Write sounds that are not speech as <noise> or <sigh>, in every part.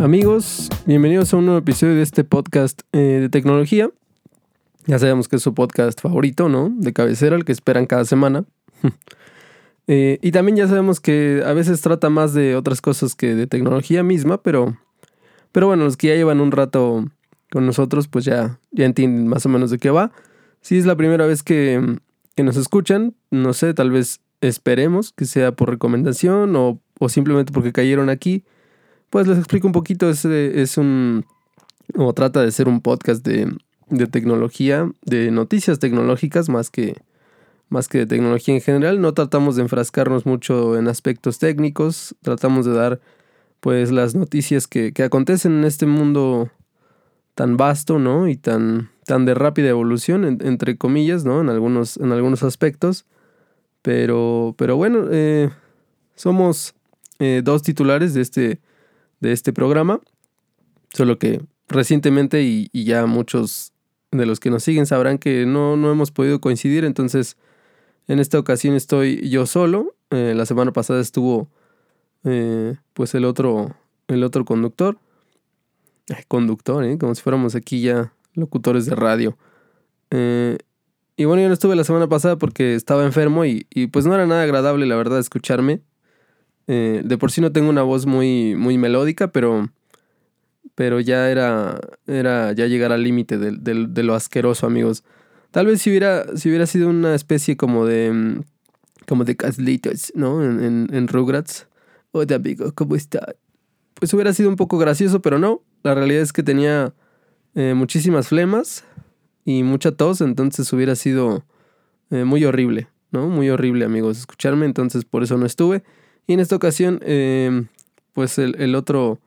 Amigos, bienvenidos a un nuevo episodio de este podcast eh, de tecnología. Ya sabemos que es su podcast favorito, ¿no? De cabecera, el que esperan cada semana. <laughs> Eh, y también ya sabemos que a veces trata más de otras cosas que de tecnología misma, pero, pero bueno, los que ya llevan un rato con nosotros, pues ya, ya entienden más o menos de qué va. Si es la primera vez que, que nos escuchan, no sé, tal vez esperemos que sea por recomendación o, o simplemente porque cayeron aquí. Pues les explico un poquito, es, es un, o trata de ser un podcast de, de tecnología, de noticias tecnológicas más que, más que de tecnología en general. No tratamos de enfrascarnos mucho en aspectos técnicos, tratamos de dar pues las noticias que, que acontecen en este mundo tan vasto, ¿no? Y tan, tan de rápida evolución, entre comillas, ¿no? En algunos, en algunos aspectos. Pero, pero bueno, eh, somos eh, dos titulares de este, de este programa. Solo que recientemente y, ya muchos de los que nos siguen sabrán que no, no hemos podido coincidir. Entonces, en esta ocasión estoy yo solo. Eh, la semana pasada estuvo eh, pues el otro, el otro conductor. Conductor, ¿eh? como si fuéramos aquí ya locutores de radio. Y bueno, yo no estuve la semana pasada porque estaba enfermo y pues no era nada agradable, la verdad, escucharme. Eh, de por sí no tengo una voz muy, muy melódica, pero, pero ya era, era ya llegar al límite de, lo asqueroso, amigos. Tal vez si hubiera, si hubiera sido una especie como de. mm, como de Caslitos, ¿no? En, en, en Rugrats. Hola, amigo, ¿cómo está? Pues hubiera sido un poco gracioso, pero no. La realidad es que tenía eh, muchísimas flemas y mucha tos, entonces hubiera sido eh, muy horrible, ¿no? Muy horrible, amigos, escucharme, entonces por eso no estuve. Y en esta ocasión, eh, pues el, el, otro.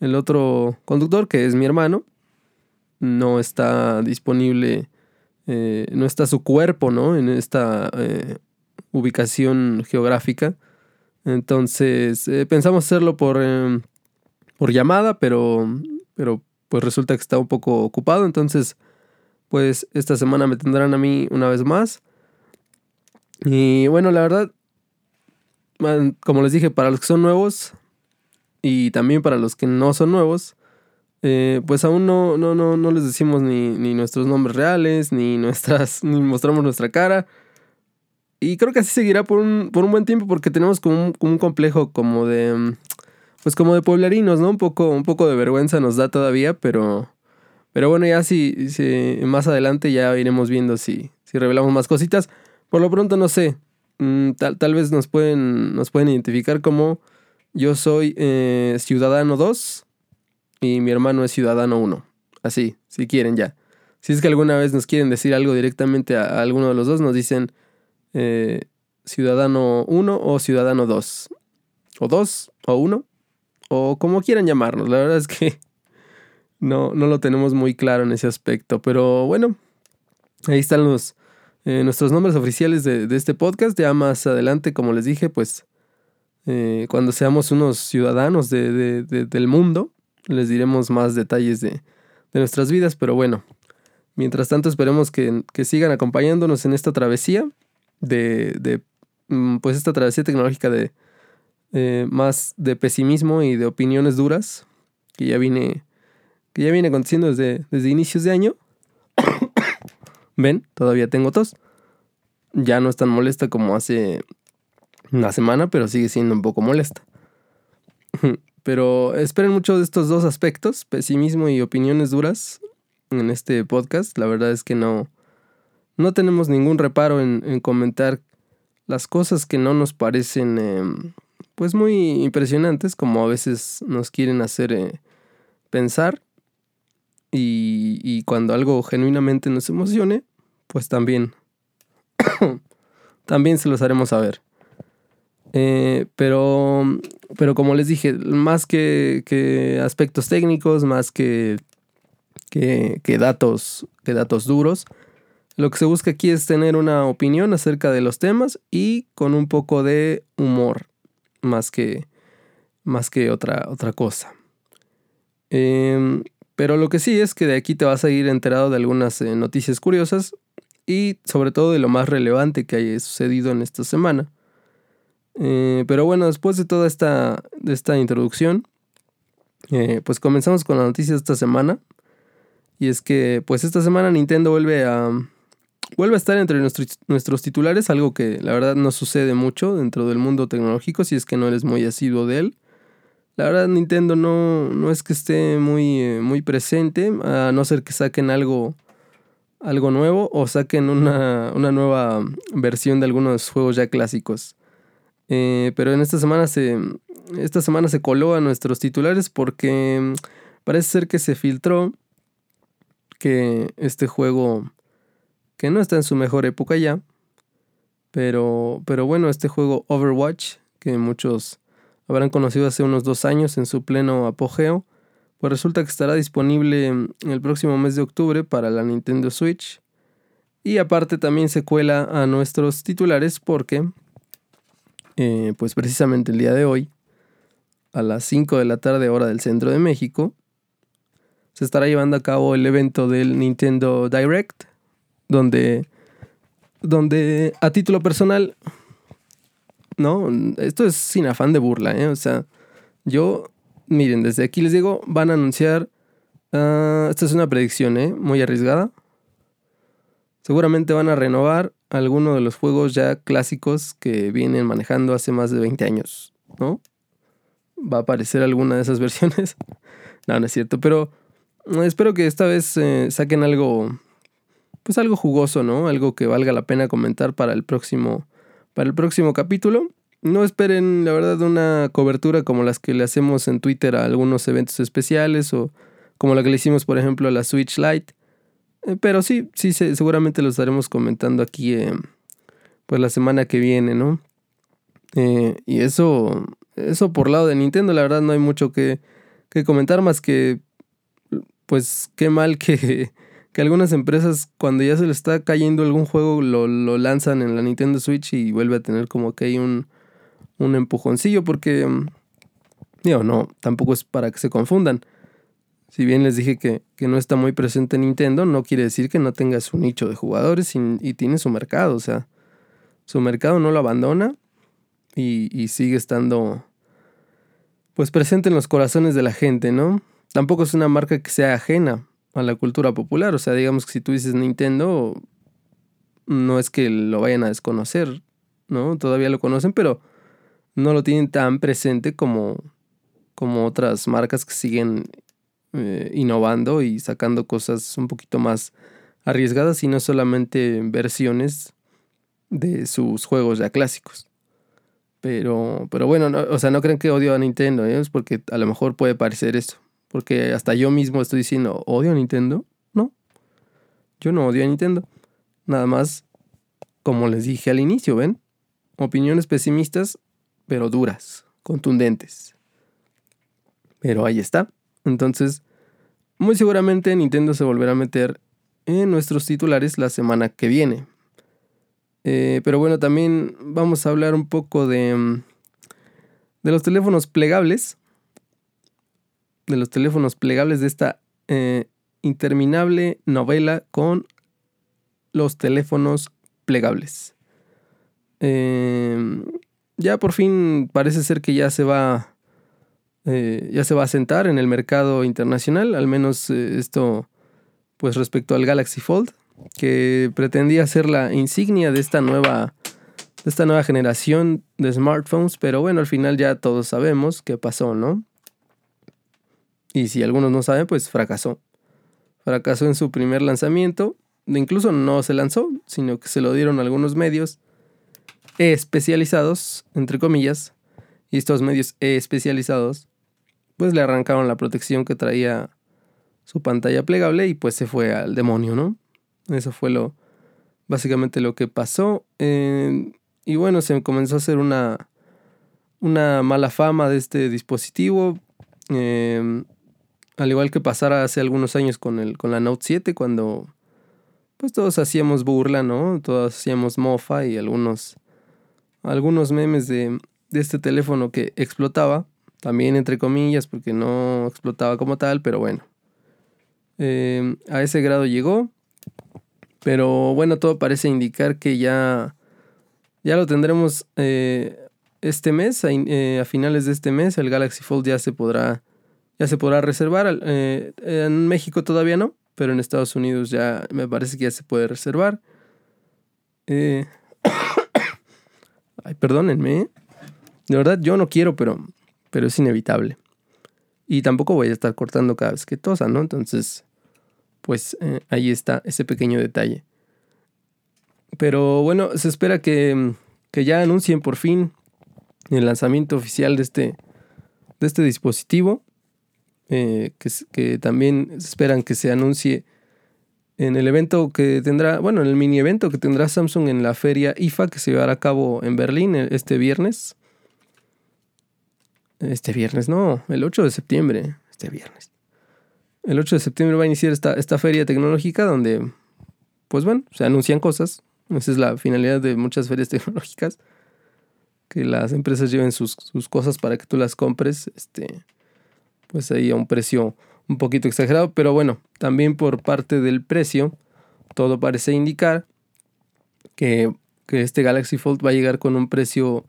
El otro conductor, que es mi hermano, no está disponible eh, no está su cuerpo, ¿no? En esta eh, ubicación geográfica. Entonces, eh, pensamos hacerlo por, em, por llamada, pero, pero pues resulta que está un poco ocupado. Entonces, pues esta semana me tendrán a mí una vez más. Y bueno, la verdad, como les dije, para los que son nuevos y también para los que no son nuevos, eh, pues aún no, no, no, no les decimos ni, ni, nuestros nombres reales, ni nuestras, <laughs> ni mostramos nuestra cara. Y creo que así seguirá por un, por un buen tiempo porque tenemos como un, complejo como de, pues como de pueblerinos, ¿no? Un poco, un poco de vergüenza nos da todavía, pero, pero bueno, ya si, si más adelante ya iremos viendo si, si revelamos más cositas. Por lo pronto no sé, mm, tal, tal vez nos pueden, nos pueden identificar como yo soy eh, Ciudadano 2 y mi hermano es Ciudadano 1. Así, si quieren ya. Si es que alguna vez nos quieren decir algo directamente a, alguno de los dos, nos dicen eh, Ciudadano 1 o Ciudadano 2. O 2 o 1. O como quieran llamarnos. La verdad es que <laughs> no, no lo tenemos muy claro en ese aspecto. Pero bueno, ahí están los, eh, nuestros nombres oficiales de, de, este podcast. Ya más adelante, como les dije, pues eh, cuando seamos unos ciudadanos de, de, del mundo les diremos más detalles de, nuestras vidas, pero bueno, mientras tanto esperemos que, que sigan acompañándonos en esta travesía de, de mm, pues esta travesía tecnológica de eh, más de pesimismo y de opiniones duras que ya viene que ya viene aconteciendo desde, desde inicios de año. Ven, todavía tengo tos. Ya no es tan molesta como hace una semana, pero sigue siendo un poco molesta. <laughs> Pero esperen mucho de estos dos aspectos, pesimismo y opiniones duras, en este podcast. La verdad es que no, no tenemos ningún reparo en, en comentar las cosas que no nos parecen eh, pues muy impresionantes, como a veces nos quieren hacer eh, pensar. Y, y cuando algo genuinamente nos emocione, pues también, <coughs> también se los haremos saber. Eh, pero, pero como les dije, más que, que aspectos técnicos, más que, que, que, datos, que datos duros, lo que se busca aquí es tener una opinión acerca de los temas y con un poco de humor, más que, más que otra, otra cosa. Eh, pero lo que sí es que de aquí te vas a ir enterado de algunas eh, noticias curiosas y sobre todo de lo más relevante que haya sucedido en esta semana. Eh, pero bueno, después de toda esta, de esta introducción, Eh, pues comenzamos con la noticia de esta semana. Y es que, pues esta semana Nintendo vuelve a, vuelve a estar entre nuestros, nuestros titulares, algo que la verdad no sucede mucho dentro del mundo tecnológico, si es que no eres muy asiduo de él. La verdad Nintendo no, no es que esté muy, eh, muy presente, a no ser que saquen algo, algo nuevo o saquen una, una nueva versión de algunos juegos ya clásicos. Eh, pero en esta semana se, esta semana se coló a nuestros titulares porque parece ser que se filtró que este juego que no está en su mejor época ya. Pero, pero bueno, este juego Overwatch, que muchos habrán conocido hace unos dos años en su pleno apogeo, pues resulta que estará disponible el próximo mes de octubre para la Nintendo Switch. Y aparte también se cuela a nuestros titulares porque, eh, pues precisamente el día de hoy, a las 5 de la tarde hora del centro de México, se estará llevando a cabo el evento del Nintendo Direct, donde, donde a título personal, no, esto es sin afán de burla, ¿eh? o sea, yo, miren, desde aquí les digo, van a anunciar, uh, esta es una predicción, ¿eh? muy arriesgada, seguramente van a renovar algunos de los juegos ya clásicos que vienen manejando hace más de 20 años, ¿no? Va a aparecer alguna de esas <laughs> versiones. no, no es cierto, pero espero que esta vez eh, saquen algo pues algo jugoso, ¿no? Algo que valga la pena comentar para el próximo, para el próximo capítulo. No esperen, la verdad, una cobertura como las que le hacemos en Twitter a algunos eventos especiales o como la que le hicimos, por ejemplo, a la Switch Lite. Eh, pero sí, sí, seguramente lo estaremos comentando aquí, eh, pues la semana que viene, ¿no? Eh, y eso, eso por lado de Nintendo, la verdad no hay mucho que, que comentar más que, pues qué mal que <laughs> que algunas empresas cuando ya se le está cayendo algún juego lo, lanzan en la Nintendo Switch y vuelve a tener como que hay un, un empujoncillo porque, mm, digo, no, tampoco es para que se confundan. Si bien les dije que, no está muy presente Nintendo, no quiere decir que no tenga su nicho de jugadores y, tiene su mercado. O sea, su mercado no lo abandona y, y, sigue estando pues presente en los corazones de la gente, ¿no? Tampoco es una marca que sea ajena a la cultura popular. O sea, digamos que si tú dices Nintendo, no es que lo vayan a desconocer, ¿no? Todavía lo conocen, pero no lo tienen tan presente como, como otras marcas que siguen eh, innovando y sacando cosas un poquito más arriesgadas y no solamente versiones de sus juegos ya clásicos. Pero, pero bueno, o sea, no creen que odio a Nintendo, ¿eh? es porque a lo mejor puede parecer eso. Porque hasta yo mismo estoy diciendo, ¿odio a Nintendo? No. Yo no odio a Nintendo. Nada más, como les dije al inicio, ¿ven? Opiniones pesimistas, pero duras, contundentes. Pero ahí está. Entonces, muy seguramente Nintendo se volverá a meter en nuestros titulares la semana que viene. Eh, pero bueno, también vamos a hablar un poco de, mm, de los teléfonos plegables de los teléfonos plegables de esta eh, interminable novela con los teléfonos plegables. Em, ya por fin parece ser que ya se va eh, ya se va a sentar en el mercado internacional, al menos eh, esto pues respecto al Galaxy Fold, que pretendía ser la insignia de esta nueva de esta nueva generación de smartphones, pero bueno, al final ya todos sabemos qué pasó, ¿no? Y si algunos no saben, pues fracasó. Fracasó en su primer lanzamiento. Incluso no se lanzó, sino que se lo dieron algunos medios especializados, entre comillas. Y estos medios especializados, pues le arrancaron la protección que traía su pantalla plegable y pues se fue al demonio, ¿no? Eso fue lo, básicamente lo que pasó. Eh, y bueno, se comenzó a hacer una, una mala fama de este dispositivo. Eh, al igual que pasara hace algunos años con, el, con la Note 7, cuando pues todos hacíamos burla, ¿no? Todos hacíamos mofa y algunos, algunos memes de, este teléfono que explotaba, también entre comillas, porque no explotaba como tal, pero bueno. Eh, a ese grado llegó. Pero bueno, todo parece indicar que ya, ya lo tendremos eh, este mes, a, eh, a, finales de este mes. El Galaxy Fold ya se podrá ya se podrá reservar. En México todavía no, pero en Estados Unidos ya me parece que ya se puede reservar. Eh, perdónenme. ¿eh? De verdad, yo no quiero, pero, pero es inevitable. Y tampoco voy a estar cortando cada vez que tosa, ¿no? Entonces, pues ahí está ese pequeño detalle. Pero bueno, se espera que, que ya anuncien por fin el lanzamiento oficial de este, de este dispositivo. Eh, que, también esperan que se anuncie en el evento que tendrá, bueno, en el mini evento que tendrá Samsung en la feria IFA que se llevará a cabo en Berlín este viernes. Este viernes, no, el 8 de septiembre, este viernes. El 8 de septiembre va a iniciar esta, esta feria tecnológica donde, pues bueno, se anuncian cosas. Esa es la finalidad de muchas ferias <laughs> tecnológicas. Que las empresas lleven sus, sus cosas para que tú las compres. Este, pues ahí a un precio un poquito exagerado, pero bueno, también por parte del precio, todo parece indicar que, este Galaxy Fold va a llegar con un precio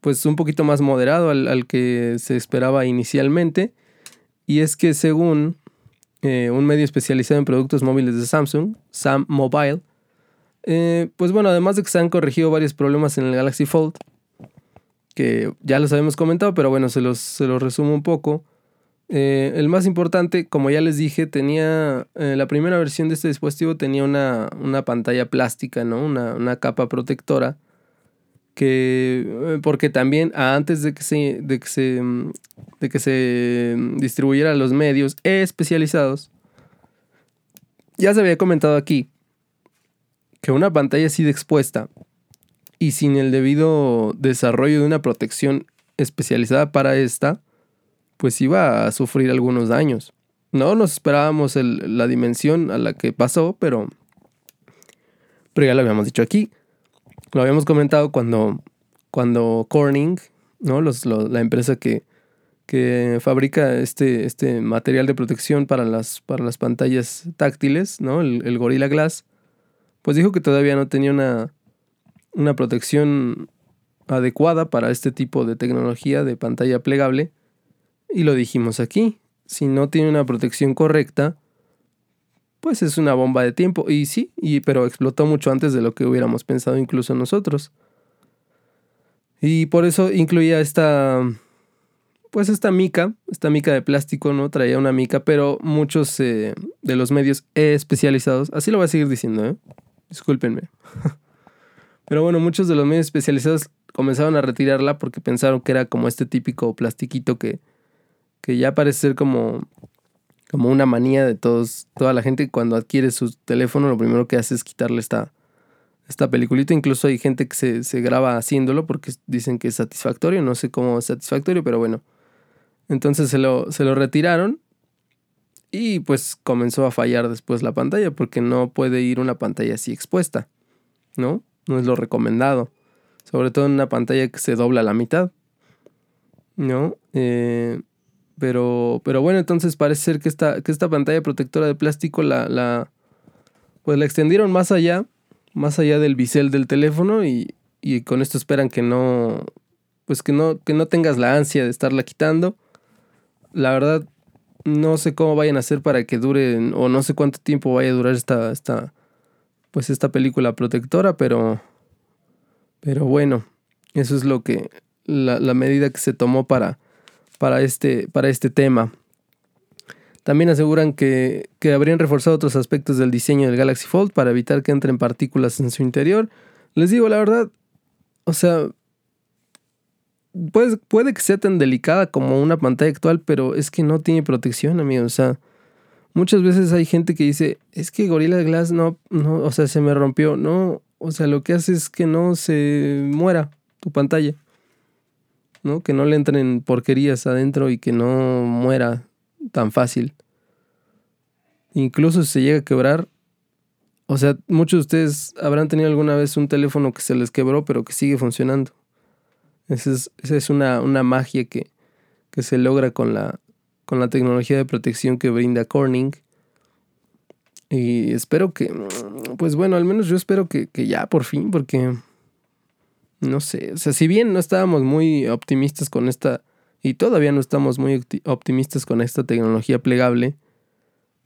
pues un poquito más moderado al, que se esperaba inicialmente. Y es que según eh, un medio especializado en productos móviles de Samsung, Sam Mobile, eh, pues bueno, además de que se han corregido varios problemas en el Galaxy Fold, que ya los habíamos comentado, pero bueno, se los, se los resumo un poco. Eh, el más importante, como ya les dije, tenía. Eh, la primera versión de este dispositivo tenía una, pantalla plástica, ¿no? Una, capa protectora. Que. Eh, porque también antes de que se. de que se. de que se distribuyera a los medios especializados. Ya se había comentado aquí. Que una pantalla así de expuesta. Y sin el debido desarrollo de una protección especializada para esta pues iba a sufrir algunos daños. No nos esperábamos la dimensión a la que pasó, pero, pero ya lo habíamos dicho aquí. Lo habíamos comentado cuando, cuando Corning, ¿no? la empresa que, que fabrica este, este material de protección para las, para las pantallas táctiles, ¿no? El, el, Gorilla Glass, pues dijo que todavía no tenía una, una protección adecuada para este tipo de tecnología de pantalla plegable y lo dijimos aquí, si no tiene una protección correcta, pues es una bomba de tiempo. Y sí, y, pero explotó mucho antes de lo que hubiéramos pensado incluso nosotros. Y por eso incluía esta, pues esta mica, esta mica de plástico, ¿no? Traía una mica, pero muchos eh, de los medios especializados, así lo voy a seguir diciendo, ¿eh? Discúlpenme. <laughs> pero bueno, muchos de los medios especializados comenzaron a retirarla porque pensaron que era como este típico plastiquito que, que ya parece ser como, como una manía de todos, toda la gente cuando adquiere su teléfono, lo primero que hace es quitarle esta, esta peliculita. Incluso hay gente que se, se graba haciéndolo porque dicen que es satisfactorio, no sé cómo es satisfactorio, pero bueno. Entonces se lo, se lo retiraron y pues comenzó a fallar después la pantalla porque no puede ir una pantalla así expuesta, ¿no? No es lo recomendado. Sobre todo en una pantalla que se dobla a la mitad, ¿no? Eh, pero, pero bueno, entonces parece ser que esta, que esta pantalla protectora de plástico la, la, pues la extendieron más allá, más allá del bisel del teléfono y, y con esto esperan que no, pues que no, que no tengas la ansia de estarla quitando. La verdad, no sé cómo vayan a hacer para que dure, o no sé cuánto tiempo vaya a durar esta, esta, pues esta película protectora, pero, pero bueno, eso es lo que, la, la medida que se tomó para, para este, para este tema. También aseguran que, habrían reforzado otros aspectos del diseño del Galaxy Fold para evitar que entren partículas en su interior. Les digo la verdad, o sea, puede, puede que sea tan delicada como una pantalla actual, pero es que no tiene protección, amigo. O sea, muchas veces hay gente que dice, es que Gorilla Glass no, no, o sea, se me rompió. No, o sea, lo que hace es que no se muera tu pantalla. ¿No? Que no le entren porquerías adentro y que no muera tan fácil. Incluso si se llega a quebrar, o sea, muchos de ustedes habrán tenido alguna vez un teléfono que se les quebró pero que sigue funcionando. Esa es, una, una, magia que, que se logra con la, con la tecnología de protección que brinda Corning. Y espero que, pues bueno, al menos yo espero que, que ya por fin, porque no sé, o sea, si bien no estábamos muy optimistas con esta y todavía no estamos muy optimistas con esta tecnología plegable,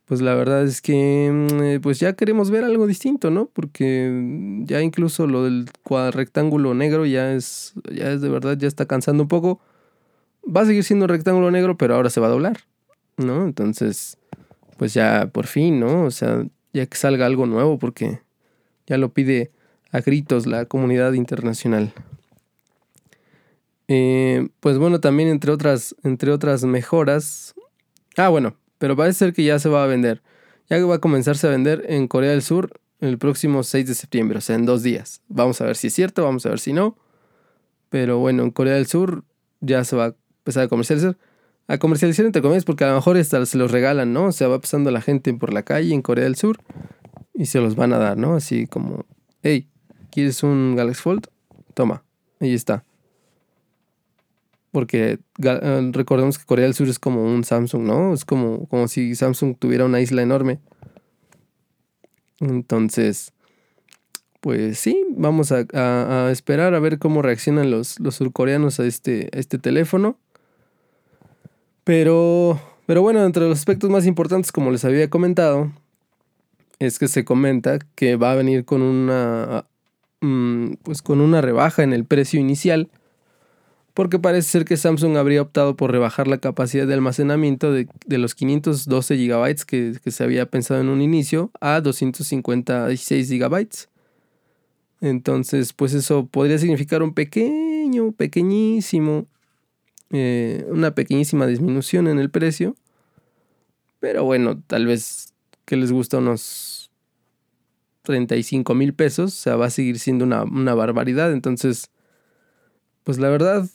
pues la verdad es que mm, eh, pues ya queremos ver algo distinto, ¿no? Porque ya incluso lo del rectángulo negro ya es, ya es de verdad, ya está cansando un poco. Va a seguir siendo un rectángulo negro, pero ahora se va a doblar, ¿no? Entonces, pues ya por fin, ¿no? O sea, ya que salga algo nuevo, porque ya lo pide a gritos la comunidad internacional. Eh, pues bueno, también entre otras, entre otras mejoras. Ah, bueno, pero parece ser que ya se va a vender. Ya va a comenzarse a vender en Corea del Sur el próximo 6 de septiembre, o sea, en dos días. Vamos a ver si es cierto, vamos a ver si no. Pero bueno, en Corea del Sur ya se va a empezar a comercializar. A comercializar entre comillas, porque a lo mejor hasta se los regalan, ¿no? O sea, va pasando la gente por la calle en Corea del Sur y se los van a dar, ¿no? Así como, hey, ¿quieres un Galaxy Fold? Toma, ahí está porque eh, recordemos que Corea del Sur es como un Samsung, ¿no? Es como, como si Samsung tuviera una isla enorme. Entonces, pues sí, vamos a, esperar a ver cómo reaccionan los, los surcoreanos a este, a este teléfono. Pero, pero bueno, entre los aspectos más importantes, como les había comentado, es que se comenta que va a venir con una, pues con una rebaja en el precio inicial porque parece ser que Samsung habría optado por rebajar la capacidad de almacenamiento de, los 512 GB que, que, se había pensado en un inicio a 256 GB. Entonces, pues eso podría significar un pequeño, pequeñísimo, eh, una pequeñísima disminución en el precio. Pero bueno, tal vez que les gusta unos 35 mil pesos, o sea, va a seguir siendo una, una barbaridad. Entonces, pues la verdad,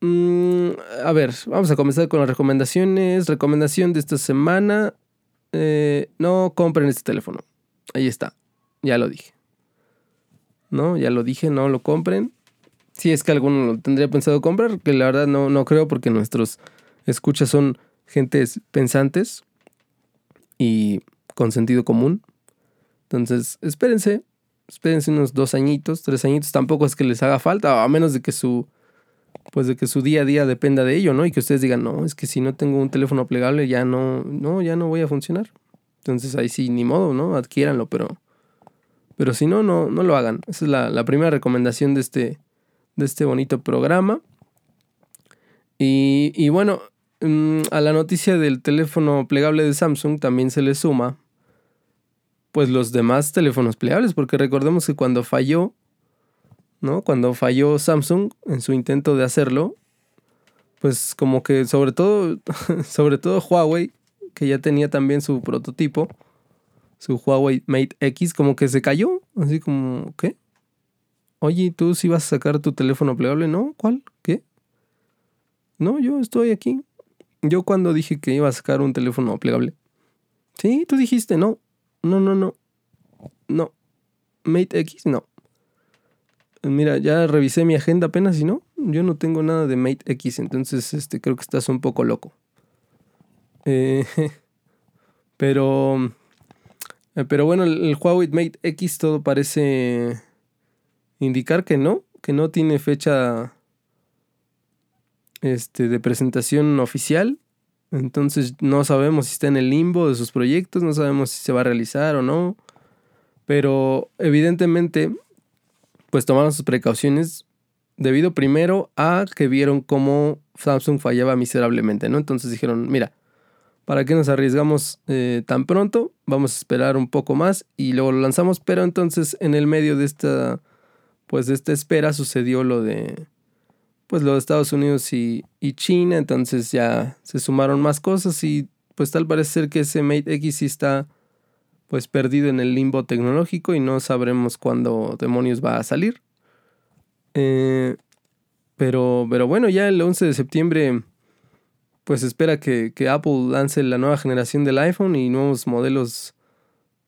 Mm, a ver, vamos a comenzar con las recomendaciones. Recomendación de esta semana. Eh, no compren este teléfono. Ahí está. Ya lo dije. No, ya lo dije, no lo compren. Si es que alguno lo tendría pensado comprar, que la verdad no, no creo porque nuestros escuchas son gentes pensantes y con sentido común. Entonces, espérense, espérense unos dos añitos, tres añitos. Tampoco es que les haga falta, a menos de que su pues de que su día a día dependa de ello, ¿no? Y que ustedes digan, no, es que si no tengo un teléfono plegable ya no, no, ya no voy a funcionar. Entonces ahí sí, ni modo, ¿no? Adquiéranlo, pero, pero si no, no, no lo hagan. Esa es la, primera recomendación de este, de este bonito programa. Y, y bueno, mm, a la noticia del teléfono plegable de Samsung también se le suma, pues los demás teléfonos plegables, porque recordemos que cuando falló ¿no? Cuando falló Samsung en su intento de hacerlo, pues como que sobre todo, <laughs> sobre todo Huawei, que ya tenía también su prototipo, su Huawei Mate X, como que se cayó, así como, ¿qué? Oye, ¿tú sí vas a sacar tu teléfono plegable? ¿No? ¿Cuál? ¿Qué? No, yo estoy aquí. Yo cuando dije que iba a sacar un teléfono plegable. Sí, tú dijiste, no. No, no, no. No. Mate X, no. Mira, ya revisé mi agenda apenas y no, yo no tengo nada de Mate X, entonces este, creo que estás un poco loco. Eh, <laughs> pero, eh, pero bueno, el, Huawei Mate X todo parece indicar que no, que no tiene fecha este, de presentación oficial. Entonces no sabemos si está en el limbo de sus proyectos, no sabemos si se va a realizar o no. Pero evidentemente pues tomaron sus precauciones debido primero a que vieron cómo Samsung fallaba miserablemente, ¿no? Entonces dijeron, mira, ¿para qué nos arriesgamos eh, tan pronto? Vamos a esperar un poco más y luego lo lanzamos, pero entonces en el medio de esta, pues de esta espera sucedió lo de, pues lo de Estados Unidos y, y China, entonces ya se sumaron más cosas y pues tal parece ser que ese Mate X sí está pues perdido en el limbo tecnológico y no sabremos cuándo demonios va a salir. Eh, pero, pero bueno, ya el 11 de septiembre pues espera que, Apple lance la nueva generación del iPhone y nuevos modelos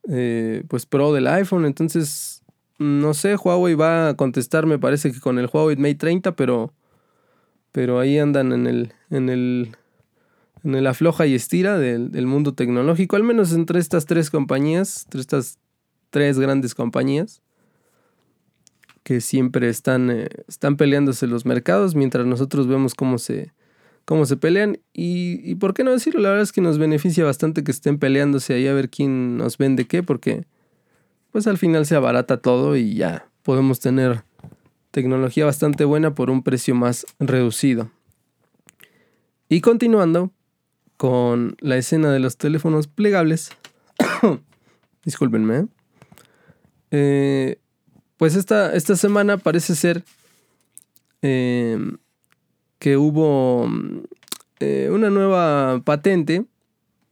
eh, pues Pro del iPhone. Entonces, no sé, Huawei va a contestar, me parece que con el Huawei Mate 30, pero, pero ahí andan en el, en el en la floja y estira del, mundo tecnológico, al menos entre estas tres compañías, entre estas tres grandes compañías que siempre están, eh, están peleándose los mercados, mientras nosotros vemos cómo se, cómo se pelean. Y, y por qué no decirlo, la verdad es que nos beneficia bastante que estén peleándose ahí a ver quién nos vende qué, porque pues al final se abarata todo y ya podemos tener tecnología bastante buena por un precio más reducido. Y continuando con la escena de los teléfonos plegables, <coughs> discúlpenme, ¿eh? Eh, pues esta, esta, semana parece ser em, que hubo eh, una nueva patente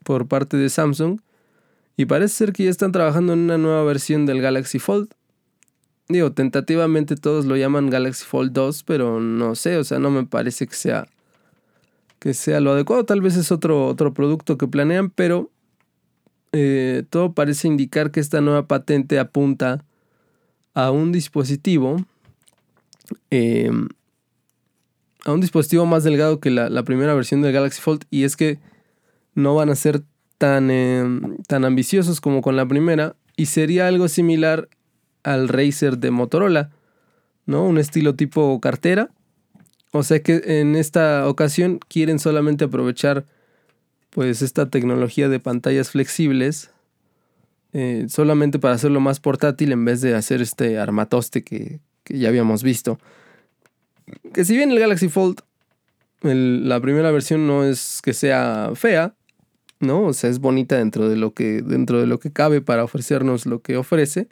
por parte de Samsung y parece ser que ya están trabajando en una nueva versión del Galaxy Fold. Digo, tentativamente todos lo llaman Galaxy Fold 2, pero no sé, o sea, no me parece que sea que sea lo adecuado. Tal vez es otro, otro producto que planean, pero eh, todo parece indicar que esta nueva patente apunta a un dispositivo, em, a un dispositivo más delgado que la, primera versión del Galaxy Fold, y es que no van a ser tan, em, tan ambiciosos como con la primera, y sería algo similar al Razer de Motorola, ¿no? Un estilo tipo cartera. O sea que en esta ocasión quieren solamente aprovechar pues esta tecnología de pantallas flexibles eh, solamente para hacerlo más portátil en vez de hacer este armatoste que, ya habíamos visto. Que si bien el Galaxy Fold, la primera versión no es que sea fea, ¿no? O sea, es bonita dentro de lo que, dentro de lo que cabe para ofrecernos lo que ofrece.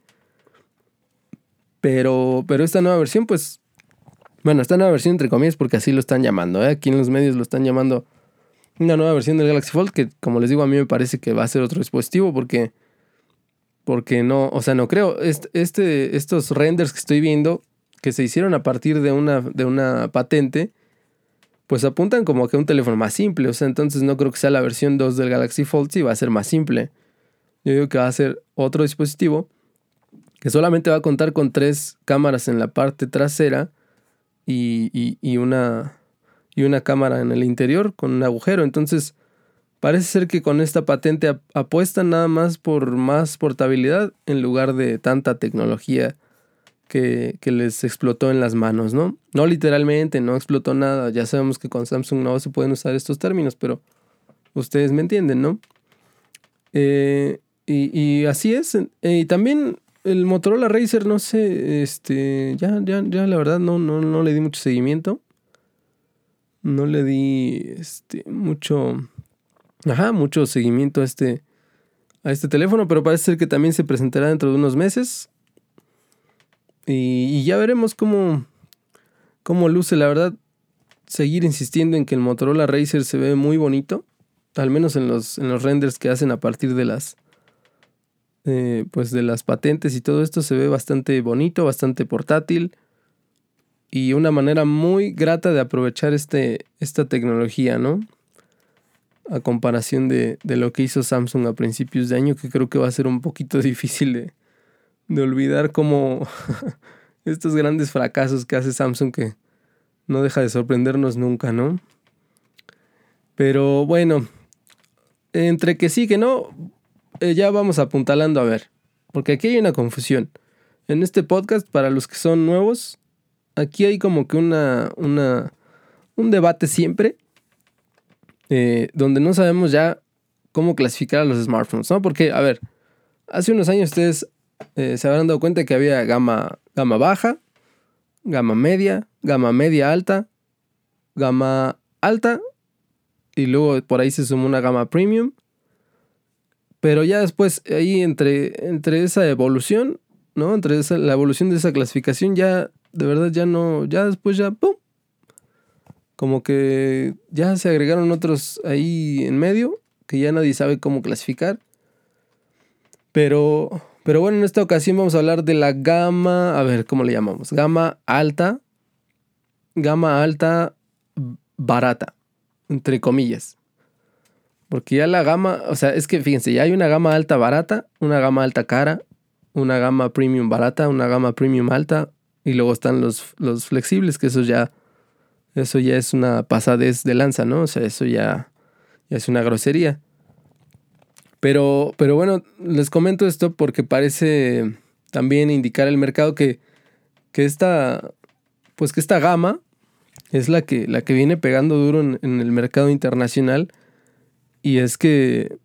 Pero, pero esta nueva versión, pues, bueno, esta nueva versión entre comillas porque así lo están llamando, ¿eh? aquí en los medios lo están llamando una nueva versión del Galaxy Fold que como les digo a mí me parece que va a ser otro dispositivo porque porque no, o sea, no creo este, estos renders que estoy viendo que se hicieron a partir de una de una patente pues apuntan como que un teléfono más simple, o sea, entonces no creo que sea la versión 2 del Galaxy Fold, sí va a ser más simple. Yo digo que va a ser otro dispositivo que solamente va a contar con tres cámaras en la parte trasera y, y una y una cámara en el interior con un agujero. Entonces, parece ser que con esta patente apuestan nada más por más portabilidad en lugar de tanta tecnología que, les explotó en las manos, ¿no? No literalmente, no explotó nada. Ya sabemos que con Samsung no se pueden usar estos términos, pero ustedes me entienden, ¿no? Eh, y, así es. Y también el Motorola Racer, no sé, este, ya, ya, ya la verdad no, no, no le di mucho seguimiento no le di este, mucho, ajá, mucho seguimiento a este, a este teléfono, pero parece ser que también se presentará dentro de unos meses. Y, ya veremos cómo, cómo luce, la verdad. Seguir insistiendo en que el Motorola Racer se ve muy bonito, al menos en los, en los renders que hacen a partir de las, eh, pues de las patentes y todo esto se ve bastante bonito, bastante portátil y una manera muy grata de aprovechar este, esta tecnología, ¿no? A comparación de, lo que hizo Samsung a principios de año, que creo que va a ser un poquito <laughs> difícil de, de olvidar como <laughs> estos grandes fracasos que hace Samsung que no deja de sorprendernos nunca, ¿no? Pero bueno, entre que sí, que no, eh, ya vamos apuntalando a ver, porque aquí hay una confusión. En este podcast, para los que son nuevos, aquí hay como que una, una un debate siempre eh, donde no sabemos ya cómo clasificar a los smartphones, ¿no? Porque, a ver, hace unos años ustedes eh, se habrán dado cuenta que había gama, gama baja, gama media, gama media alta, gama alta y luego por ahí se sumó una gama premium. Pero ya después, ahí entre, entre esa evolución, ¿no? Entre la evolución de esa clasificación ya de verdad ya no, ya después ya, ¡pum! Como que ya se agregaron otros ahí en medio, que ya nadie sabe cómo clasificar. Pero, pero bueno, en esta ocasión vamos a hablar de la gama, a ver, ¿cómo le llamamos? Gama alta, gama alta barata, entre comillas. Porque ya la gama, o sea, es que fíjense, ya hay una gama alta barata, una gama alta cara, una gama premium barata, una gama premium alta, y luego están los, los flexibles, que eso ya, eso ya es una pasadez de lanza, ¿no? O sea, eso ya, ya es una grosería. Pero, pero bueno, les comento esto porque parece también indicar el mercado que, que esta, pues que esta gama es la que, la que viene pegando duro en, el mercado internacional. Y es que,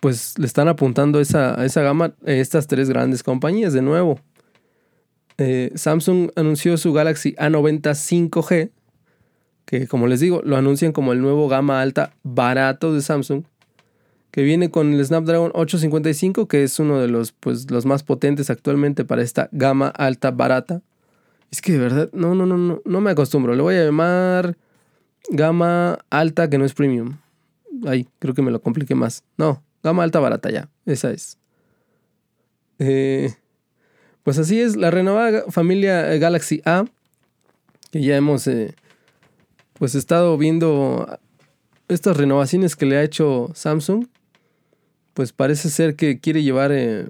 pues, le están apuntando esa, a esa gama estas tres grandes compañías de nuevo. Eh, Samsung anunció su Galaxy A90 5G, que como les digo, lo anuncian como el nuevo gama alta barato de Samsung, que viene con el Snapdragon 855, que es uno de los, pues, los más potentes actualmente para esta gama alta barata. Es que de verdad, no, no, no, no, no me acostumbro. Le voy a llamar gama alta que no es premium. Ay, creo que me lo compliqué más. No, gama alta barata ya. Esa es. Eh, pues así es, la renovada familia Galaxy A, que ya hemos eh, pues estado viendo estas renovaciones que le ha hecho Samsung, pues parece ser que quiere llevar, eh,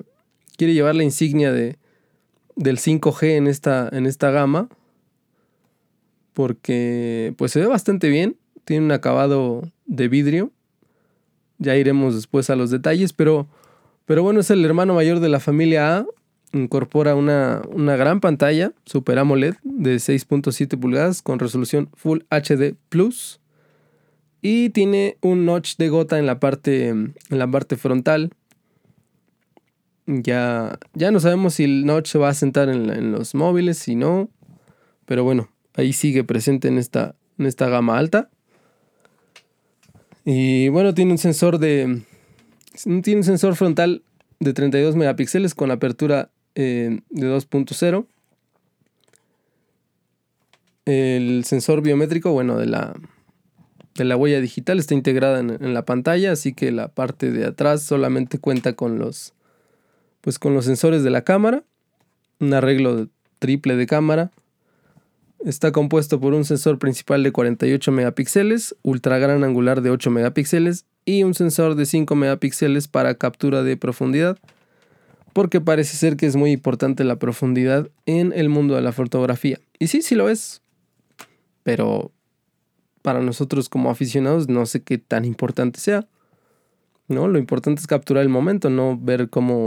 quiere llevar la insignia de, del 5G en esta, en esta gama. Porque pues se ve bastante bien. Tiene un acabado de vidrio. Ya iremos después a los detalles. Pero, pero bueno, es el hermano mayor de la familia A. Incorpora una, una gran pantalla Super AMOLED de 6.7 pulgadas con resolución Full HD Plus. Y tiene un notch de gota en la parte, en la parte frontal ya, ya no sabemos si el notch se va a sentar en, los móviles, si no. Pero bueno, ahí sigue presente en esta, en esta gama alta. Y bueno, tiene un sensor de. Tiene un sensor frontal de 32 megapíxeles con apertura eh, de 2.0. El sensor biométrico, bueno, de la, de la huella digital está integrada en, la pantalla, así que la parte de atrás solamente cuenta con los pues con los sensores de la cámara, un arreglo triple de cámara. Está compuesto por un sensor principal de 48 megapíxeles, ultra gran angular de 8 megapíxeles y un sensor de 5 megapíxeles para captura de profundidad, porque parece ser que es muy importante la profundidad en el mundo de la fotografía. Y sí, sí lo es, pero para nosotros como aficionados no sé qué tan importante sea. ¿no? Lo importante es capturar el momento, no ver cómo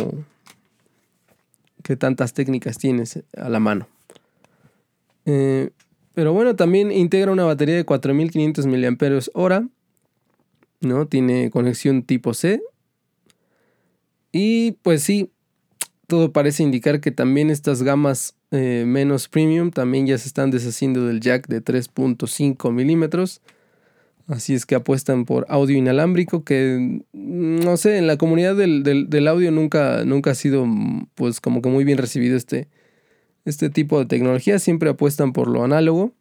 qué tantas técnicas tienes a la mano. Eh, pero bueno, también integra una batería de 4500 mAh. ¿no? Tiene conexión tipo C. Y pues sí, todo parece indicar que también estas gamas eh, menos premium también ya se están deshaciendo del jack de 3.5 milímetros Así es que apuestan por audio inalámbrico, que no sé, en la comunidad del, audio nunca, nunca ha sido pues como que muy bien recibido este, este tipo de tecnología. Siempre apuestan por lo análogo,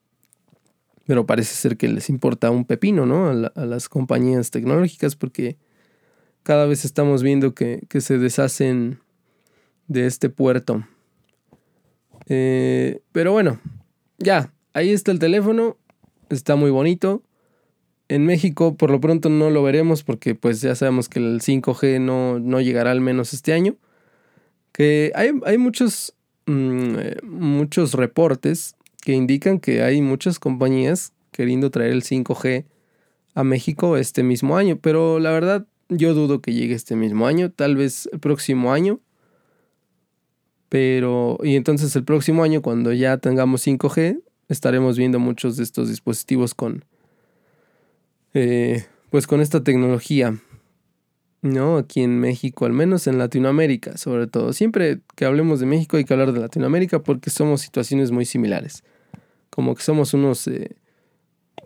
pero parece ser que les importa un pepino, ¿no? A, las compañías tecnológicas porque cada vez estamos viendo que, se deshacen de este puerto. Eh, pero bueno, ya, ahí está el teléfono, está muy bonito en México por lo pronto no lo veremos porque pues ya sabemos que el 5G no, llegará al menos este año. Que hay, muchos, mm, eh, muchos reportes que indican que hay muchas compañías queriendo traer el 5G a México este mismo año. Pero la verdad yo dudo que llegue este mismo año, tal vez el próximo año. Pero, y entonces el próximo año, cuando ya tengamos 5G, estaremos viendo muchos de estos dispositivos con, eh, pues con esta tecnología, ¿no? Aquí en México, al menos en Latinoamérica, sobre todo. Siempre que hablemos de México hay que hablar de Latinoamérica porque somos situaciones muy similares. Como que somos unos, eh,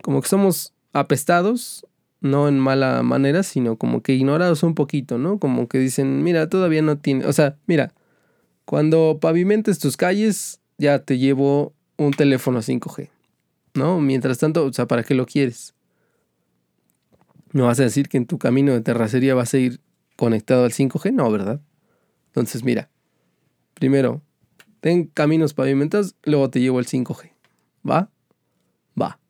como que somos apestados, no en mala manera, sino como que ignorados un poquito, ¿no? Como que dicen, mira, todavía no tiene, o sea, mira, cuando pavimentes tus calles, ya te llevo un teléfono 5G, ¿no? Mientras tanto, o sea, ¿para qué lo quieres? ¿No vas a decir que en tu camino de terracería vas a ir conectado al 5G? No, ¿verdad? Entonces, mira, primero, ten caminos pavimentados, luego te llevo el 5G. ¿Va? Va.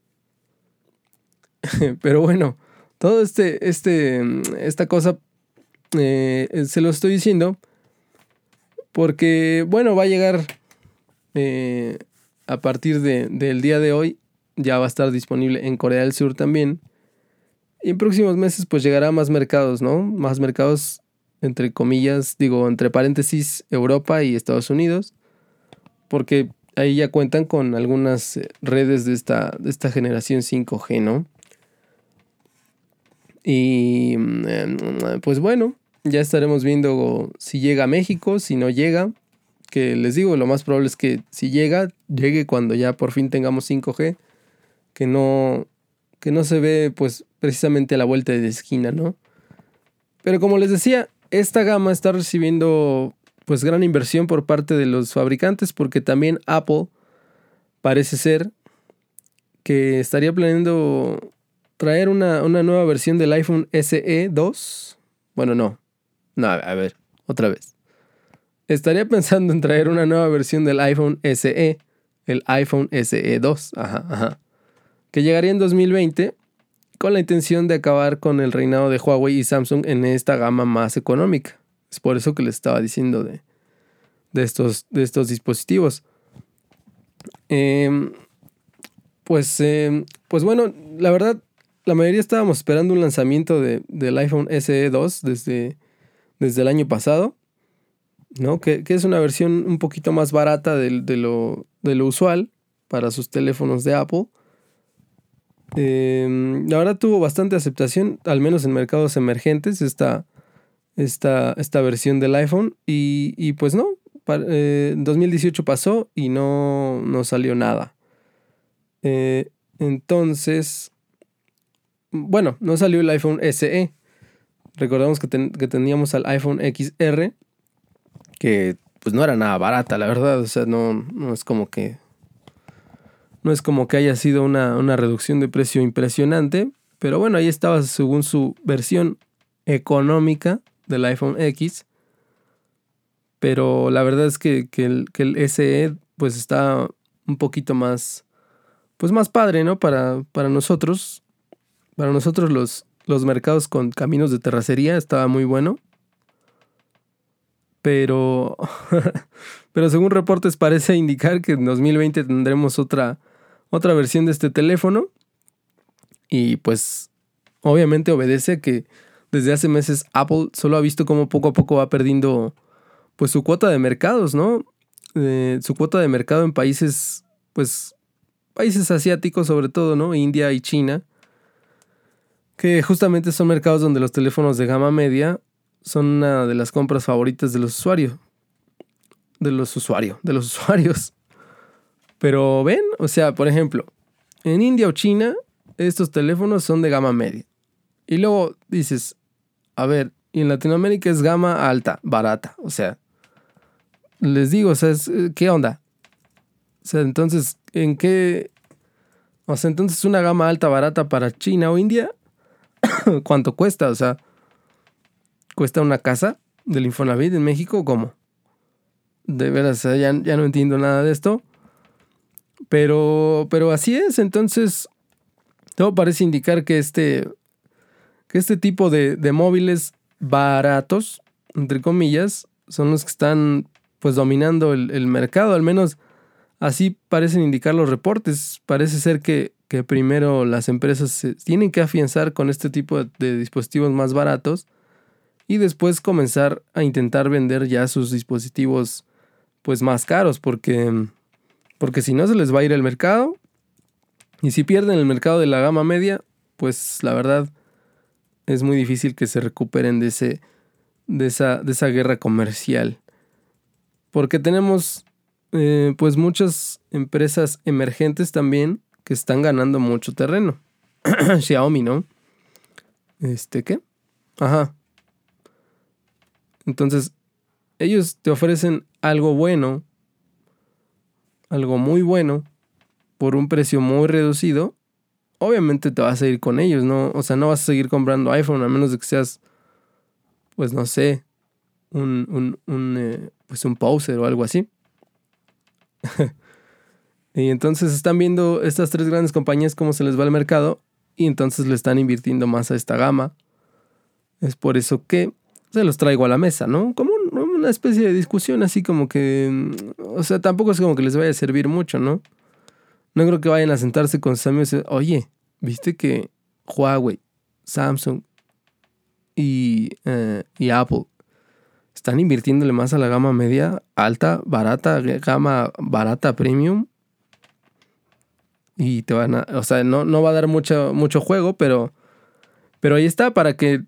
<laughs> Pero bueno, todo este, este, esta cosa eh, se lo estoy diciendo porque, bueno, va a llegar eh, a partir del día de hoy, ya va a estar disponible en Corea del Sur también y en próximos meses pues llegará más mercados, ¿no? Más mercados, entre comillas, digo, entre paréntesis, Europa y Estados Unidos. Porque ahí ya cuentan con algunas eh, redes de esta, de esta generación 5G, ¿no? Y mm, pues bueno, ya estaremos viendo si llega a México, si no llega. Que les digo, lo más probable es que si llega, llegue cuando ya por fin tengamos 5G. Que no, que no se ve pues precisamente a la vuelta de esquina, ¿no? Pero como les decía, esta gama está recibiendo pues gran inversión por parte de los fabricantes porque también Apple parece ser que estaría planeando traer una, nueva versión del iPhone SE 2. Bueno, no. No, a ver, otra vez. Estaría pensando en traer una nueva versión del iPhone SE, el iPhone SE 2, ajá, ajá, que llegaría en 2020 con la intención de acabar con el reinado de Huawei y Samsung en esta gama más económica. Es por eso que les estaba diciendo de, de, estos, de estos dispositivos. Em, pues, em, pues bueno, la verdad, la mayoría estábamos esperando un lanzamiento del iPhone SE 2 desde, desde el año pasado, ¿no? Que, es una versión un poquito más barata de, lo, de lo usual para sus teléfonos de Apple. Em, la verdad tuvo bastante aceptación, al menos en mercados emergentes, esta, esta, esta versión del iPhone. Y, pues no, eh, 2018 pasó y no, no salió nada. Eh, entonces, bueno, no salió el iPhone SE. Recordamos que, teníamos al iPhone XR, que pues no era nada barata, la verdad. O sea, no, no es como que. No es como que haya sido una, una reducción de precio impresionante. Pero bueno, ahí estaba según su versión económica del iPhone X. Pero la verdad es que, el, que el SE pues está un poquito más, pues más padre, ¿no? Para, para nosotros. Para nosotros los, los mercados con caminos de terracería estaba muy bueno. Pero, <laughs> pero según reportes parece indicar que en 2020 tendremos otra, otra versión de este teléfono. Y pues obviamente obedece que desde hace meses Apple solo ha visto cómo poco a poco va perdiendo pues su cuota de mercados, ¿no? Eh, su cuota de mercado en países, pues países asiáticos sobre todo, ¿no? India y China que justamente son mercados donde los teléfonos de gama media son una de las compras favoritas de los usuarios. De los usuarios, de los <laughs> usuarios. Pero ven, o sea, por ejemplo, en India o China, estos teléfonos son de gama media. Y luego dices, a ver, y en Latinoamérica es gama alta, barata. O sea, les digo, o sea, ¿qué onda? O sea, entonces, ¿en qué? O sea, entonces una gama alta, barata para China o India <coughs> ¿Cuánto cuesta? O sea, ¿cuesta una casa del Infonavit en México? ¿Cómo? De veras, ya, ya no entiendo nada de esto. Pero, pero así es. Entonces, todo parece indicar que este, que este tipo de, de móviles baratos, entre comillas, son los que están pues dominando el, el mercado. Al menos así parecen indicar los reportes. Parece ser que que primero las empresas se tienen que afianzar con este tipo de, dispositivos más baratos y después comenzar a intentar vender ya sus dispositivos pues más caros porque porque si no se les va a ir el mercado y si pierden el mercado de la gama media pues la verdad es muy difícil que se recuperen de ese de esa, de esa guerra comercial porque tenemos eh, pues muchas empresas emergentes también que están ganando mucho terreno. <clears throat> Xiaomi, ¿no? Este, ¿qué? Ajá. Entonces, ellos te ofrecen algo bueno, algo muy bueno, por un precio muy reducido. Obviamente te vas a ir con ellos, ¿no? O sea, no vas a seguir comprando iPhone a menos de que seas, pues no sé, un, un, un eh, pues un poser o algo así. <laughs> Y entonces están viendo estas tres grandes compañías cómo se les va el mercado y entonces le están invirtiendo más a esta gama. Es por eso que se los traigo a la mesa, ¿no? Como una especie de discusión así como que, mm, o sea, tampoco es como que les vaya a servir mucho, ¿no? No creo que vayan a sentarse con Samsung y decir, oye, ¿viste que Huawei, Samsung y, eh, y Apple están invirtiéndole más a la gama media, alta, barata, gama barata, premium. Y te van a, o sea, no, no va a dar mucho, mucho juego, pero, pero ahí está para que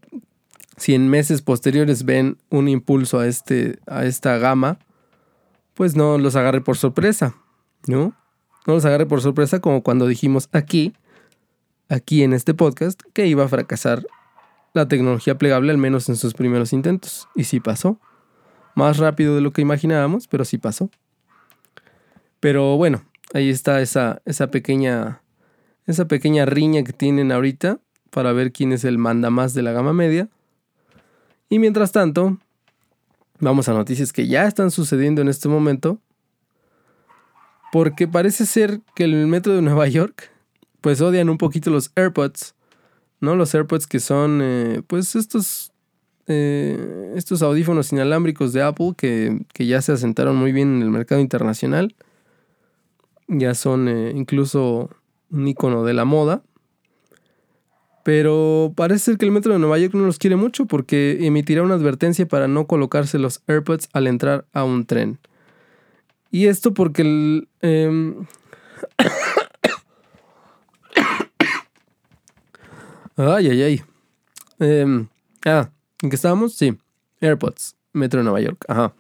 si en meses posteriores ven un impulso a, este, a esta gama, pues no los agarre por sorpresa, ¿no? No los agarre por sorpresa como cuando dijimos aquí, aquí en este podcast, que iba a fracasar la tecnología plegable al menos en sus primeros intentos. Y sí pasó. Más rápido de lo que imaginábamos, pero sí pasó. Pero bueno, ahí está esa, esa pequeña esa pequeña riña que tienen ahorita para ver quién es el manda más de la gama media. Y mientras tanto, vamos a noticias que ya están sucediendo en este momento. Porque parece ser que el metro de Nueva York, pues odian un poquito los AirPods ¿no? Los AirPods que son, eh, pues estos, eh, estos audífonos inalámbricos de Apple que, ya se asentaron muy bien en el mercado internacional. Ya son eh, incluso un icono de la moda. Pero parece ser que el metro de Nueva York no los quiere mucho porque emitirá una advertencia para no colocarse los AirPods al entrar a un tren. Y esto porque el... Em, <coughs> Ay, ay, ay. Em, ah, ¿en qué estábamos? Sí. AirPods, Metro de Nueva York. Ajá.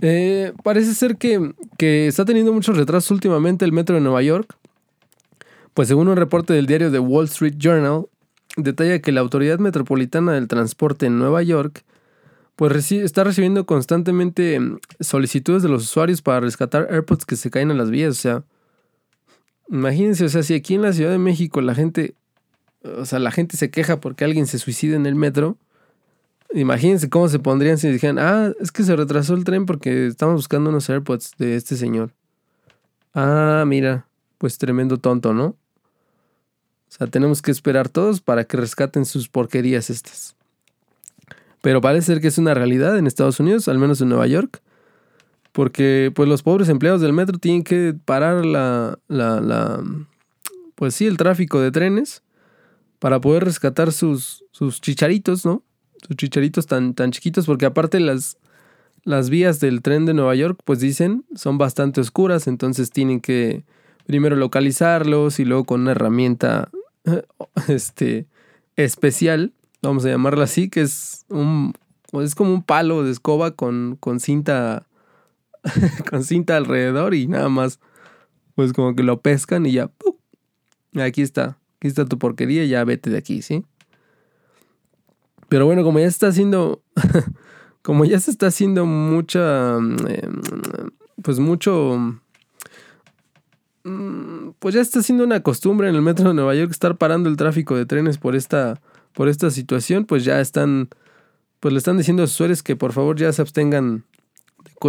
Eh, parece ser que, que, está teniendo muchos retrasos últimamente el Metro de Nueva York. Pues según un reporte del diario The Wall Street Journal, detalla que la Autoridad Metropolitana del Transporte en Nueva York pues está recibiendo constantemente em, solicitudes de los usuarios para rescatar AirPods que se caen en las vías. O sea, imagínense, o sea, si aquí en la Ciudad de México la gente o sea, la gente se queja porque alguien se suicida en el metro. Imagínense cómo se pondrían si dijeran, ah, es que se retrasó el tren porque estamos buscando unos AirPods de este señor. Ah, mira, pues tremendo tonto, ¿no? O sea, tenemos que esperar todos para que rescaten sus porquerías estas. Pero parece ser que es una realidad en Estados Unidos, al menos en Nueva York. Porque pues los pobres empleados del metro tienen que parar la, la, la pues sí, el tráfico de trenes para poder rescatar sus, sus chicharitos, ¿no? Sus chicharitos tan, tan chiquitos, porque aparte las, las vías del tren de Nueva York, pues dicen, son bastante oscuras, entonces tienen que primero localizarlos y luego con una herramienta <laughs> este, especial, vamos a llamarla así, que es un es como un palo de escoba con, con cinta <laughs> con cinta alrededor y nada más pues como que lo pescan y ya aquí está aquí está tu porquería, ya vete de aquí, ¿sí? Pero bueno, como ya está haciendo, <laughs> como ya se está haciendo mucha, em, pues mucho, pues ya está siendo una costumbre en el metro de Nueva York estar parando el tráfico de trenes por esta, por esta situación, pues ya están, pues le están diciendo a sus usuarios que por favor ya se abstengan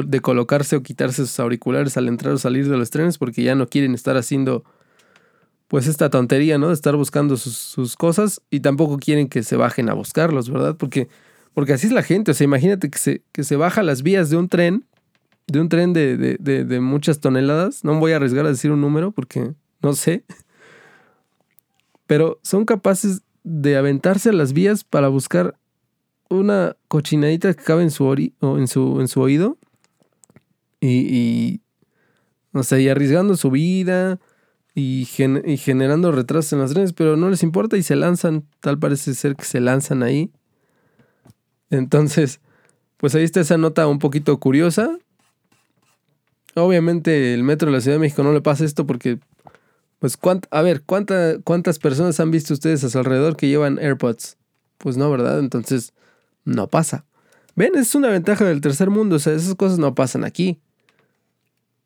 de colocarse o quitarse sus auriculares al entrar o salir de los trenes porque ya no quieren estar haciendo pues esta tontería, ¿no? De estar buscando sus, cosas y tampoco quieren que se bajen a buscarlos, ¿verdad? Porque, porque así es la gente, o sea, imagínate que se, que se baja las vías de un tren, de un tren de, de muchas toneladas, no voy a arriesgar a decir un número porque no sé, pero son capaces de aventarse a las vías para buscar una cochinadita que cabe en su, en su, oído y, y, no sé, y arriesgando su vida, y, generando retrasos en las trenes, pero no les importa y se lanzan, tal parece ser que se lanzan ahí. Entonces, pues ahí está esa nota un poquito curiosa. Obviamente el metro de la Ciudad de México no le pasa esto porque, pues, a ver, ¿cuántas personas han visto ustedes a su alrededor que llevan AirPods? Pues no, ¿verdad? Entonces, no pasa. Ven, es una ventaja del tercer mundo, o sea, esas cosas no pasan aquí.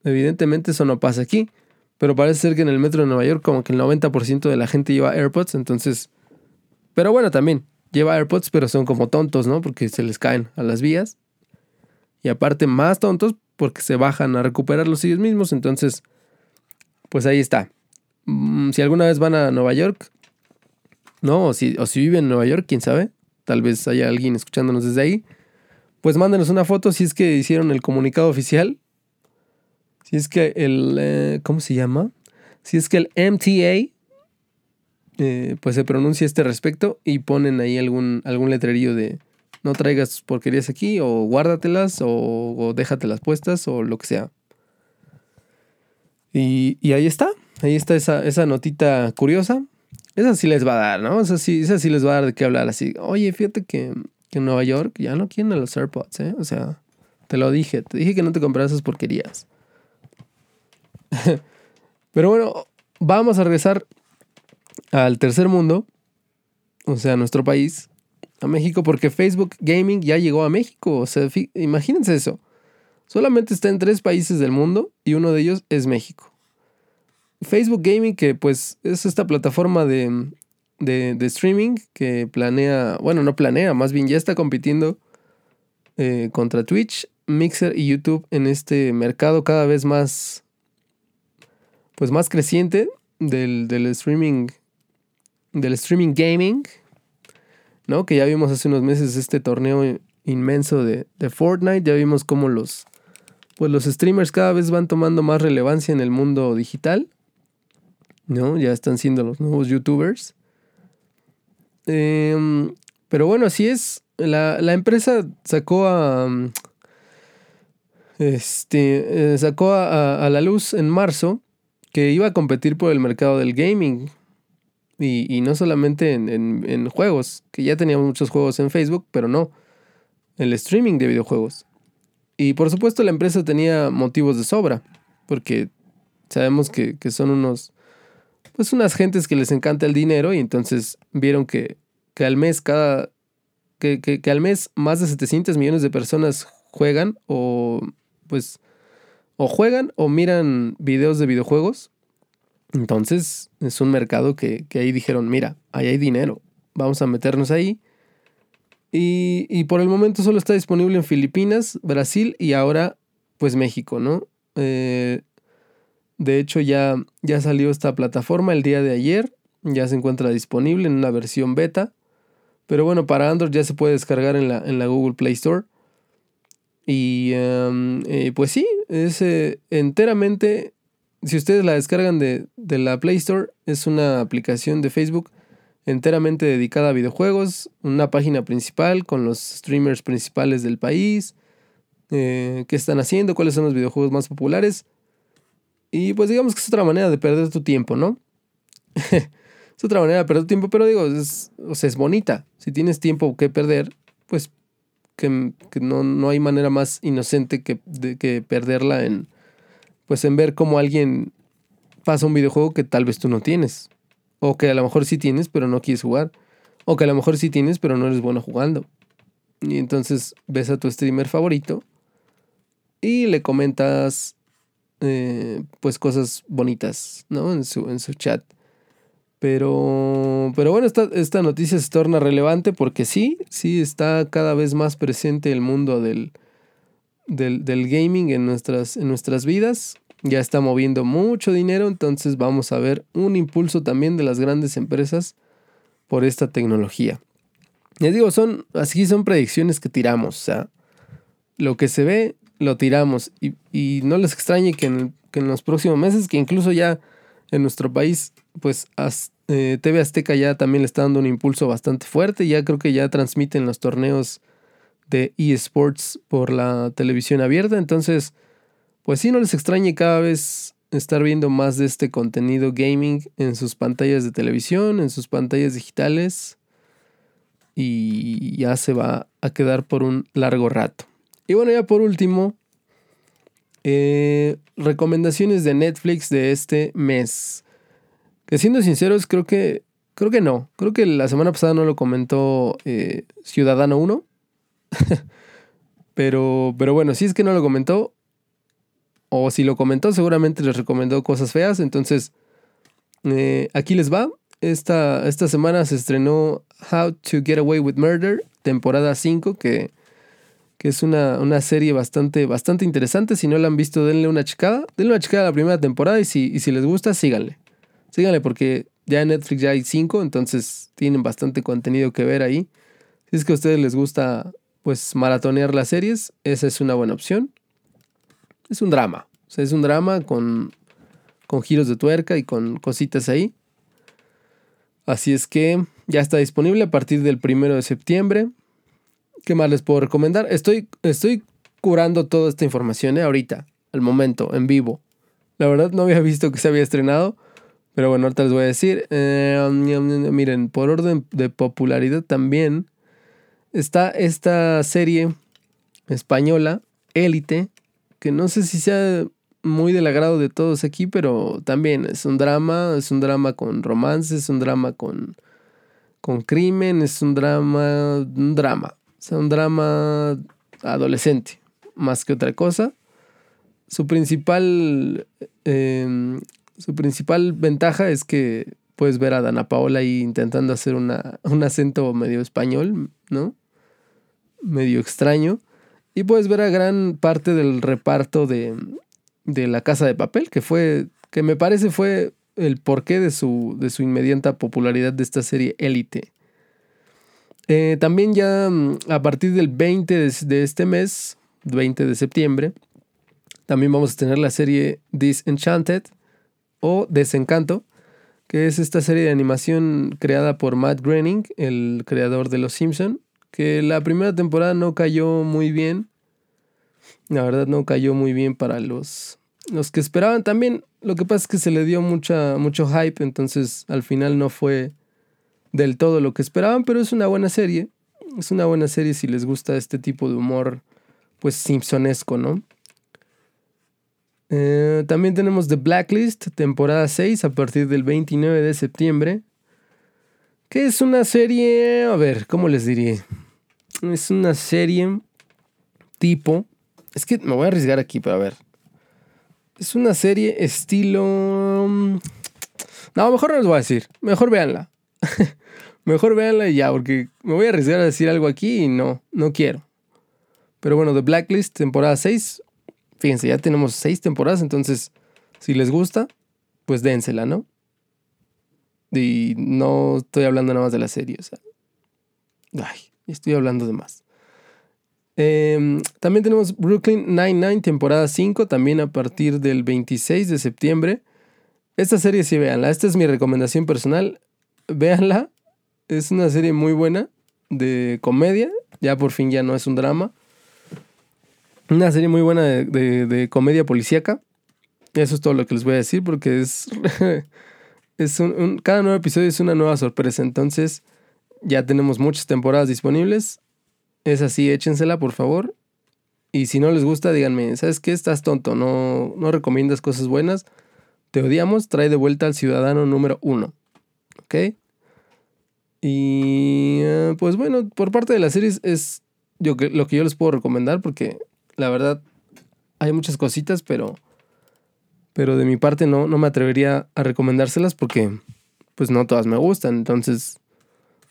Evidentemente eso no pasa aquí. Pero parece ser que en el metro de Nueva York como que el 90% de la gente lleva AirPods, entonces... Pero bueno, también lleva AirPods, pero son como tontos, ¿no? Porque se les caen a las vías. Y aparte más tontos porque se bajan a recuperarlos ellos mismos, entonces... Pues ahí está. Mm, si alguna vez van a Nueva York, ¿no? O si, o si viven en Nueva York, quién sabe. Tal vez haya alguien escuchándonos desde ahí. Pues mándenos una foto si es que hicieron el comunicado oficial si es que el, eh, ¿cómo se llama? Si es que el MTA, eh, pues se pronuncia este respecto y ponen ahí algún, algún de, no traigas porquerías aquí o guárdatelas o, o déjatelas puestas o lo que sea. Y, y ahí está, ahí está esa, esa notita curiosa. Esa sí les va a dar, ¿no? Esa sí, esa sí les va a dar de qué hablar así. Oye, fíjate que, que en Nueva York ya no quieren los AirPods, ¿eh? O sea, te lo dije, te dije que no te compraras esas porquerías. <laughs> Pero bueno, vamos a regresar al tercer mundo, o sea, a nuestro país, a México, porque Facebook Gaming ya llegó a México. O sea, imagínense eso. Solamente está en tres países del mundo y uno de ellos es México. Facebook Gaming, que pues es esta plataforma de, de, streaming que planea, bueno, no planea, más bien ya está compitiendo eh, contra Twitch, Mixer y YouTube en este mercado cada vez más, pues más creciente del, del streaming, del streaming gaming, ¿no? Que ya vimos hace unos meses este torneo inmenso de, de Fortnite, ya vimos cómo los, pues los streamers cada vez van tomando más relevancia en el mundo digital. ¿No? Ya están siendo los nuevos youtubers. Em, pero bueno, así es. La, empresa sacó a. Este. Eh, sacó a, la luz en marzo que iba a competir por el mercado del gaming. Y, no solamente en, en, juegos, que ya teníamos muchos juegos en Facebook, pero no. El streaming de videojuegos. Y por supuesto la empresa tenía motivos de sobra, porque sabemos que, que son unos pues unas gentes que les encanta el dinero y entonces vieron que, que al mes cada que, que, al mes más de 700 millones de personas juegan o pues o juegan o miran videos de videojuegos. Entonces es un mercado que, que ahí dijeron, mira, ahí hay dinero, vamos a meternos ahí. Y, y, por el momento solo está disponible en Filipinas, Brasil y ahora pues México, ¿no? Eh, de hecho, ya, ya salió esta plataforma el día de ayer. Ya se encuentra disponible en una versión beta. Pero bueno, para Android ya se puede descargar en la, en la Google Play Store. Y em, eh, pues sí, es eh, enteramente, si ustedes la descargan de, de, la Play Store, es una aplicación de Facebook enteramente dedicada a videojuegos, una página principal con los streamers principales del país, eh, qué están haciendo, cuáles son los videojuegos más populares. Y pues digamos que es otra manera de perder tu tiempo, ¿no? <laughs> es otra manera de perder tu tiempo, pero digo, es, o sea, es bonita. Si tienes tiempo que perder, pues que, no, no, hay manera más inocente que, de, que perderla en, pues en ver cómo alguien pasa un videojuego que tal vez tú no tienes. O que a lo mejor sí tienes, pero no quieres jugar. O que a lo mejor sí tienes, pero no eres bueno jugando. Y entonces ves a tu streamer favorito y le comentas eh, pues cosas bonitas, ¿no? En su, en su chat. Pero, pero bueno, esta, esta noticia se torna relevante porque sí, sí está cada vez más presente el mundo del, del, del gaming en nuestras, en nuestras vidas. Ya está moviendo mucho dinero, entonces vamos a ver un impulso también de las grandes empresas por esta tecnología. Les digo, son, así son predicciones que tiramos, lo que se ve lo tiramos. Y, no les extrañe que en, los próximos meses, que incluso ya en nuestro país, pues eh, TV Azteca ya también le está dando un impulso bastante fuerte. Ya creo que ya transmiten los torneos de eSports por la televisión abierta. Entonces, pues sí, no les extrañe cada vez estar viendo más de este contenido gaming en sus pantallas de televisión, en sus pantallas digitales. Y ya se va a quedar por un largo rato. Y bueno, ya por último, eh, recomendaciones de Netflix de este mes. Que siendo sinceros, creo que, creo que no. Creo que la semana pasada no lo comentó eh, Ciudadano 1. <laughs> pero, pero bueno, si es que no lo comentó, o si lo comentó, seguramente les recomendó cosas feas. Entonces, eh, aquí les va. Esta, esta semana se estrenó How to Get Away with Murder, temporada 5, que que es una, serie bastante, bastante interesante. Si no la han visto, denle una checada. Denle una checada a la primera temporada y si, si les gusta, síganle. Síganle porque ya en Netflix ya hay cinco, entonces tienen bastante contenido que ver ahí. Si es que a ustedes les gusta, pues, maratonear las series, esa es una buena opción. Es un drama. O sea, es un drama con, con giros de tuerca y con cositas ahí. Así es que ya está disponible a partir del primero de septiembre. ¿Qué más les puedo recomendar? Estoy, estoy curando toda esta información ¿eh? ahorita, al momento, en vivo. La verdad no había <laughs> visto que se había estrenado. Pero bueno, ahorita les voy a decir. Eh, miren, por orden de popularidad también está esta serie española, Élite, que no sé si sea muy del agrado de todos aquí, pero también es un drama, es un drama con romance, es un drama con, con crimen, es un drama, un drama, o sea, un drama adolescente, más que otra cosa. Su principal, em, su principal ventaja es que puedes ver a Dana Paola ahí intentando hacer una, un acento medio español, ¿no? Medio extraño. Y puedes ver a gran parte del reparto de, de La Casa de Papel, que fue, que me parece fue el porqué de su, de su inmediata popularidad de esta serie Élite. Eh, también ya mm, a partir del 20 de, este mes, 20 de septiembre, también vamos a tener la serie Disenchanted o Desencanto, que es esta serie de animación creada por Matt Groening, el creador de Los Simpson, que la primera temporada no cayó muy bien. La verdad no cayó muy bien para los, los que esperaban también. Lo que pasa es que se le dio mucha, mucho hype, entonces al final no fue del todo lo que esperaban, pero es una buena serie. Es una buena serie si les gusta este tipo de humor, pues simpsonesco, ¿no? Eh, también tenemos The Blacklist, temporada 6, a partir del 29 de septiembre. Que es una serie, a ver, ¿cómo les diría? Es una serie tipo... Es que me voy a arriesgar aquí, pero a ver. Es una serie estilo... Mm, no, mejor no les voy a decir. Mejor véanla. <laughs> mejor véanla ya, porque me voy a arriesgar a decir algo aquí y no, no quiero. Pero bueno, The Blacklist, temporada 6. Fíjense, ya tenemos 6 temporadas, entonces, si les gusta, pues dénsela, ¿no? Y no estoy hablando nada más de la serie, o sea. Ay, estoy hablando de más. Em, también tenemos Brooklyn Nine-Nine, temporada 5, también a partir del 26 de septiembre. Esta serie sí, véanla. Esta es mi recomendación personal. Véanla. Es una serie muy buena de comedia. Ya por fin ya no es un drama. Una serie muy buena de, comedia policíaca. Eso es todo lo que les voy a decir porque es... <laughs> es cada nuevo episodio es una nueva sorpresa. Entonces ya tenemos muchas temporadas disponibles es así, échensela por favor. Y si no les gusta, díganme, ¿sabes qué? Estás tonto, no, no recomiendas cosas buenas. Te odiamos, trae de vuelta al ciudadano número uno. ¿Ok? Y eh, pues bueno, por parte de la series es yo, lo que yo les puedo recomendar porque la verdad hay muchas cositas, pero, pero de mi parte no, no me atrevería a recomendárselas porque pues no todas me gustan. Entonces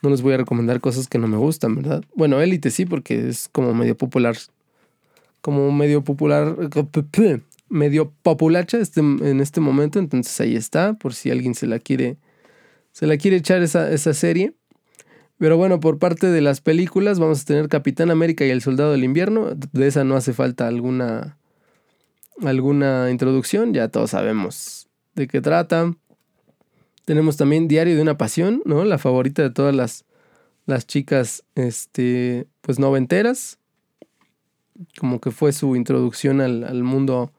no les voy a recomendar cosas que no me gustan, ¿verdad? Bueno, Élite sí, porque es como medio popular. Como medio popular. <laughs> Medio populacha este, en este momento. Entonces ahí está. Por si alguien se la quiere. Se la quiere echar esa, esa serie. Pero bueno, por parte de las películas, vamos a tener Capitán América y el Soldado del Invierno. De esa no hace falta alguna. alguna introducción. Ya todos sabemos de qué trata. Tenemos también Diario de una Pasión, ¿no? La favorita de todas las, las chicas, este, pues noventeras. Como que fue su introducción al, mundo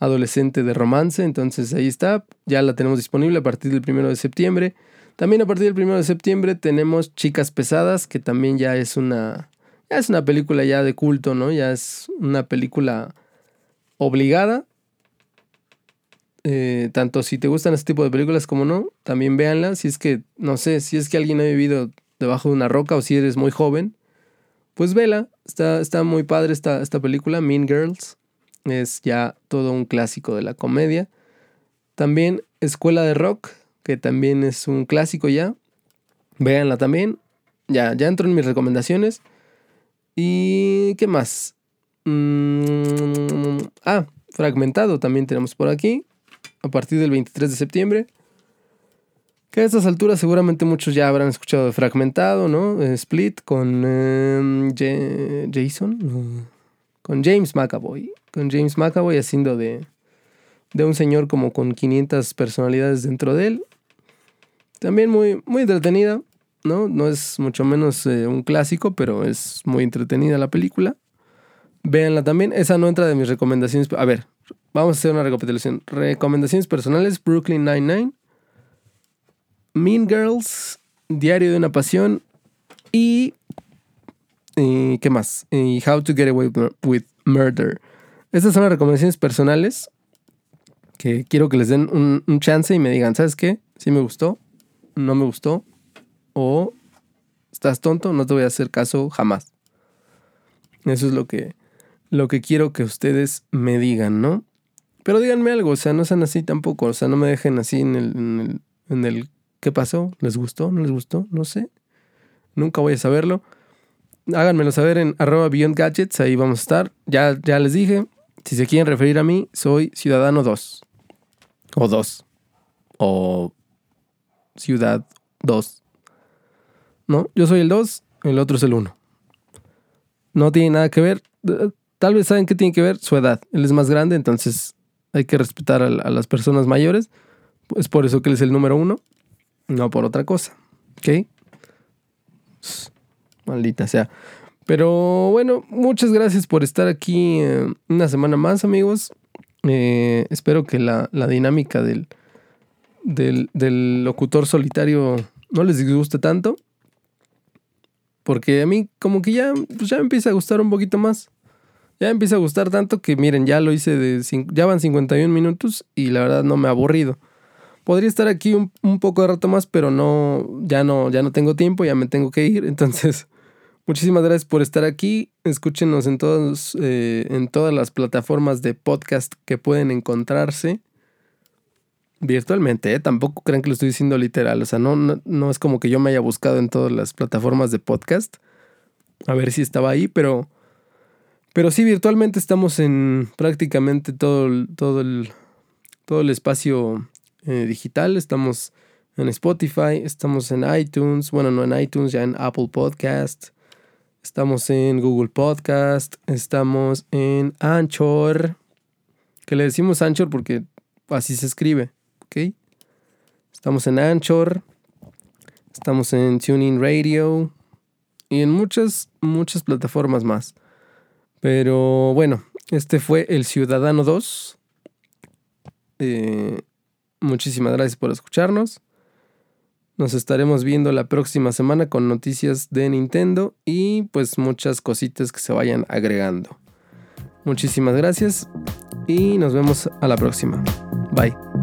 adolescente de romance. Entonces ahí está. Ya la tenemos disponible a partir del primero de septiembre. También a partir del primero de septiembre tenemos Chicas Pesadas, que también ya es una. Ya es una película ya de culto, ¿no? Ya es una película obligada eh, tanto si te gustan este tipo de películas como no, también véanlas. Si es que, no sé, si es que alguien ha vivido debajo de una roca o si eres muy joven, pues vela. Está, está muy padre esta, esta película, Mean Girls. Es ya todo un clásico de la comedia. También Escuela de Rock, que también es un clásico ya. Véanla también. Ya, ya entro en mis recomendaciones. ¿Y qué más? Mm, ah, fragmentado también tenemos por aquí a partir del 23 de septiembre. Que a estas alturas seguramente muchos ya habrán escuchado de Fragmentado, ¿no? Eh, Split con em, Jason, con James McAvoy. Con James McAvoy haciendo de, de un señor como con 500 personalidades dentro de él. También muy, muy entretenida. ¿no? No es mucho menos eh, un clásico, pero es muy entretenida la película. Véanla también. Esa no entra de mis recomendaciones. A ver, vamos a hacer una recapitulación. Recomendaciones personales: Brooklyn Nine-Nine, Mean Girls, Diario de una Pasión y. ¿Qué más? Y How to Get Away with Murder. Estas son las recomendaciones personales que quiero que les den un, un chance y me digan, ¿sabes qué? Si me gustó, no me gustó, o estás tonto, no te voy a hacer caso jamás. Eso es lo que, lo que quiero que ustedes me digan, ¿no? Pero díganme algo, o sea, no sean así tampoco, o sea, no me dejen así en el, en el, ¿qué pasó? ¿Les gustó? ¿No les gustó? No sé. Nunca voy a saberlo. Háganmelo saber en arroba Beyond Gadgets, ahí vamos a estar. Ya, ya les dije, si se quieren referir a mí, soy Ciudadano 2. O 2. O Ciudad 2. ¿No? Yo soy el 2, el otro es el 1. No tiene nada que ver. Tal vez saben que tiene que ver su edad. Él es más grande, entonces hay que respetar a, las personas mayores. Es por eso que él es el número 1, no por otra cosa. ¿Ok? Maldita sea. Pero bueno, muchas gracias por estar aquí eh, una semana más, amigos. Eh, espero que la, dinámica del, del, del, locutor solitario no les disguste tanto. Porque a mí como que ya, pues ya me empieza a gustar un poquito más. Ya me empieza a gustar tanto que miren, ya lo hice de... Ya van 51 minutos y la verdad no me ha aburrido. Podría estar aquí un, un, poco de rato más, pero no, ya no, ya no tengo tiempo, ya me tengo que ir. <laughs> Entonces, muchísimas gracias por estar aquí. Escúchenos en, todos, eh, en todas las plataformas de podcast que pueden encontrarse virtualmente, ¿eh? tampoco crean que lo estoy diciendo literal, o sea, no, no, es como que yo me haya buscado en todas las plataformas de podcast a ver si estaba ahí, pero, pero sí, virtualmente estamos en prácticamente todo, todo, el, todo el espacio eh, digital, estamos en Spotify, estamos en iTunes, bueno, no en iTunes, ya en Apple Podcast, estamos en Google Podcast, estamos en Anchor, que le decimos Anchor porque así se escribe. ¿Ok? Estamos en Anchor, estamos en Tuning Radio y en muchas, muchas plataformas más. Pero bueno, este fue El Ciudadano 2. Eh, muchísimas gracias por escucharnos. Nos estaremos viendo la próxima semana con noticias de Nintendo y pues muchas cositas que se vayan agregando. Muchísimas gracias y nos vemos a la próxima. Bye.